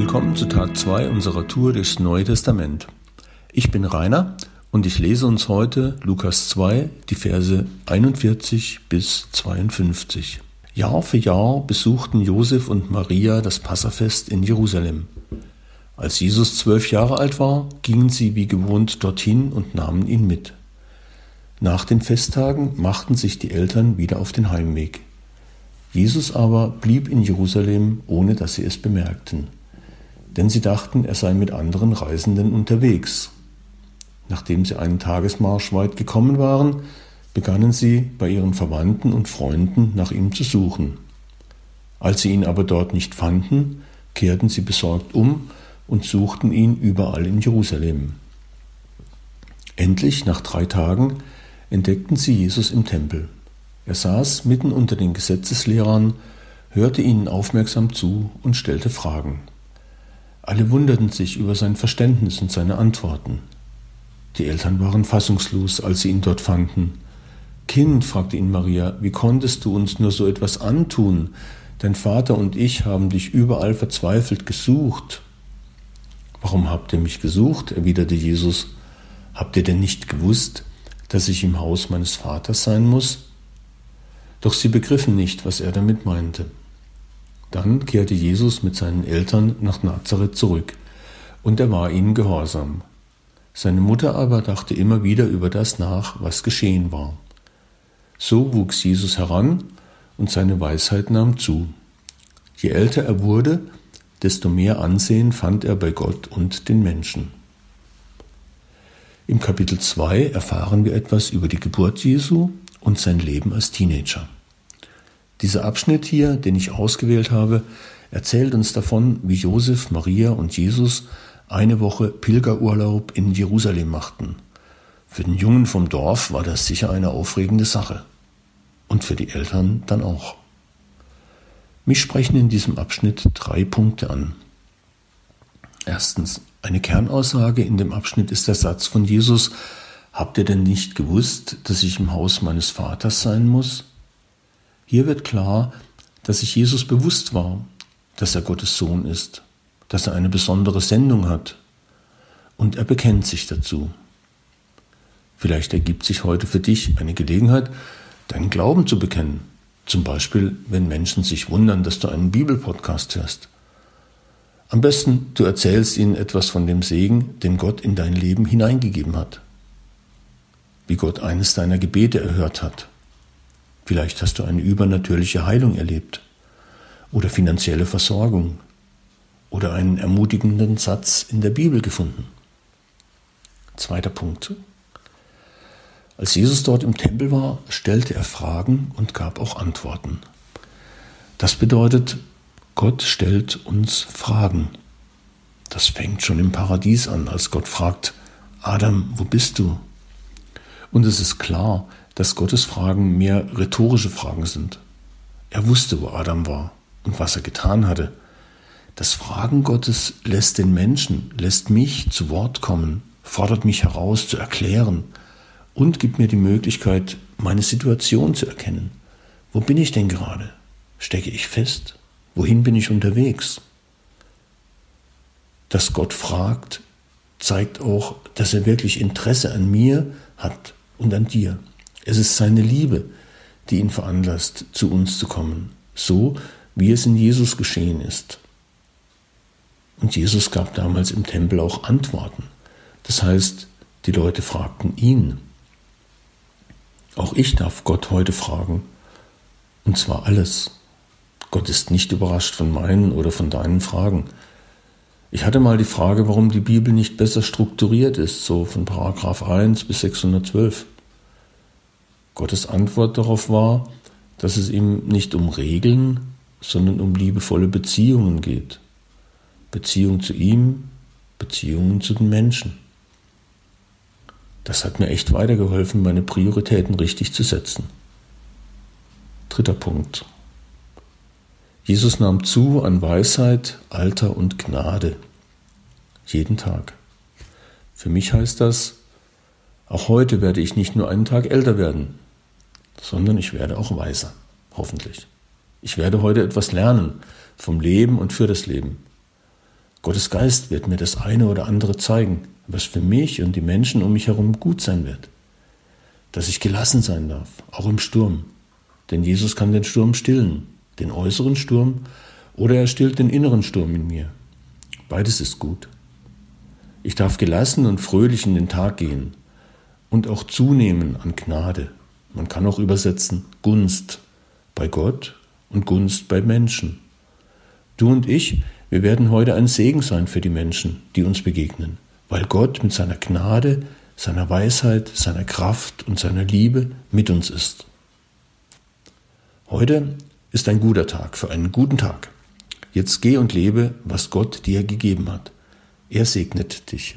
Willkommen zu Tag 2 unserer Tour durchs Neue Testament. Ich bin Rainer und ich lese uns heute Lukas 2, die Verse 41 bis 52. Jahr für Jahr besuchten Josef und Maria das Passafest in Jerusalem. Als Jesus zwölf Jahre alt war, gingen sie wie gewohnt dorthin und nahmen ihn mit. Nach den Festtagen machten sich die Eltern wieder auf den Heimweg. Jesus aber blieb in Jerusalem, ohne dass sie es bemerkten, denn sie dachten, er sei mit anderen Reisenden unterwegs. Nachdem sie einen Tagesmarsch weit gekommen waren, begannen sie bei ihren Verwandten und Freunden nach ihm zu suchen. Als sie ihn aber dort nicht fanden, kehrten sie besorgt um und suchten ihn überall in Jerusalem. Endlich, nach drei Tagen, entdeckten sie Jesus im Tempel. Er saß mitten unter den Gesetzeslehrern, hörte ihnen aufmerksam zu und stellte Fragen. Alle wunderten sich über sein Verständnis und seine Antworten. Die Eltern waren fassungslos, als sie ihn dort fanden. Kind, fragte ihn Maria, wie konntest du uns nur so etwas antun? Dein Vater und ich haben dich überall verzweifelt gesucht. Warum habt ihr mich gesucht? erwiderte Jesus. Habt ihr denn nicht gewusst, dass ich im Haus meines Vaters sein muss? Doch sie begriffen nicht, was er damit meinte. Dann kehrte Jesus mit seinen Eltern nach Nazareth zurück, und er war ihnen gehorsam. Seine Mutter aber dachte immer wieder über das nach, was geschehen war. So wuchs Jesus heran, und seine Weisheit nahm zu. Je älter er wurde, desto mehr Ansehen fand er bei Gott und den Menschen. Im Kapitel 2 erfahren wir etwas über die Geburt Jesu und sein Leben als Teenager. Dieser Abschnitt hier, den ich ausgewählt habe, erzählt uns davon, wie Josef, Maria und Jesus eine Woche Pilgerurlaub in Jerusalem machten. Für den Jungen vom Dorf war das sicher eine aufregende Sache. Und für die Eltern dann auch. Mich sprechen in diesem Abschnitt drei Punkte an. Erstens, eine Kernaussage in dem Abschnitt ist der Satz von Jesus, Habt ihr denn nicht gewusst, dass ich im Haus meines Vaters sein muss? Hier wird klar, dass sich Jesus bewusst war, dass er Gottes Sohn ist, dass er eine besondere Sendung hat. Und er bekennt sich dazu. Vielleicht ergibt sich heute für dich eine Gelegenheit, deinen Glauben zu bekennen. Zum Beispiel, wenn Menschen sich wundern, dass du einen Bibelpodcast hörst. Am besten, du erzählst ihnen etwas von dem Segen, den Gott in dein Leben hineingegeben hat. Wie Gott eines deiner Gebete erhört hat Vielleicht hast du eine übernatürliche Heilung erlebt oder finanzielle Versorgung oder einen ermutigenden Satz in der Bibel gefunden. Zweiter Punkt. Als Jesus dort im Tempel war, stellte er Fragen und gab auch Antworten. Das bedeutet, Gott stellt uns Fragen. Das fängt schon im Paradies an, als Gott fragt, Adam, wo bist du? Und es ist klar, dass Gottes Fragen mehr rhetorische Fragen sind. Er wusste, wo Adam war und was er getan hatte. Das Fragen Gottes lässt den Menschen, lässt mich zu Wort kommen, fordert mich heraus zu erklären und gibt mir die Möglichkeit, meine Situation zu erkennen. Wo bin ich denn gerade? Stecke ich fest? Wohin bin ich unterwegs? Dass Gott fragt, zeigt auch, dass er wirklich Interesse an mir hat und an dir. Es ist seine Liebe, die ihn veranlasst, zu uns zu kommen, so wie es in Jesus geschehen ist. Und Jesus gab damals im Tempel auch Antworten. Das heißt, die Leute fragten ihn. Auch ich darf Gott heute fragen, und zwar alles. Gott ist nicht überrascht von meinen oder von deinen Fragen. Ich hatte mal die Frage, warum die Bibel nicht besser strukturiert ist, so von Paragraph 1 bis 612. Gottes Antwort darauf war, dass es ihm nicht um Regeln, sondern um liebevolle Beziehungen geht. Beziehung zu ihm, Beziehungen zu den Menschen. Das hat mir echt weitergeholfen, meine Prioritäten richtig zu setzen. Dritter Punkt. Jesus nahm zu an Weisheit, Alter und Gnade. Jeden Tag. Für mich heißt das, auch heute werde ich nicht nur einen Tag älter werden, sondern ich werde auch weiser, hoffentlich. Ich werde heute etwas lernen vom Leben und für das Leben. Gottes Geist wird mir das eine oder andere zeigen, was für mich und die Menschen um mich herum gut sein wird. Dass ich gelassen sein darf, auch im Sturm. Denn Jesus kann den Sturm stillen, den äußeren Sturm oder er stillt den inneren Sturm in mir. Beides ist gut. Ich darf gelassen und fröhlich in den Tag gehen und auch zunehmen an Gnade. Man kann auch übersetzen Gunst bei Gott und Gunst bei Menschen. Du und ich, wir werden heute ein Segen sein für die Menschen, die uns begegnen, weil Gott mit seiner Gnade, seiner Weisheit, seiner Kraft und seiner Liebe mit uns ist. Heute ist ein guter Tag für einen guten Tag. Jetzt geh und lebe, was Gott dir gegeben hat. Er segnet dich.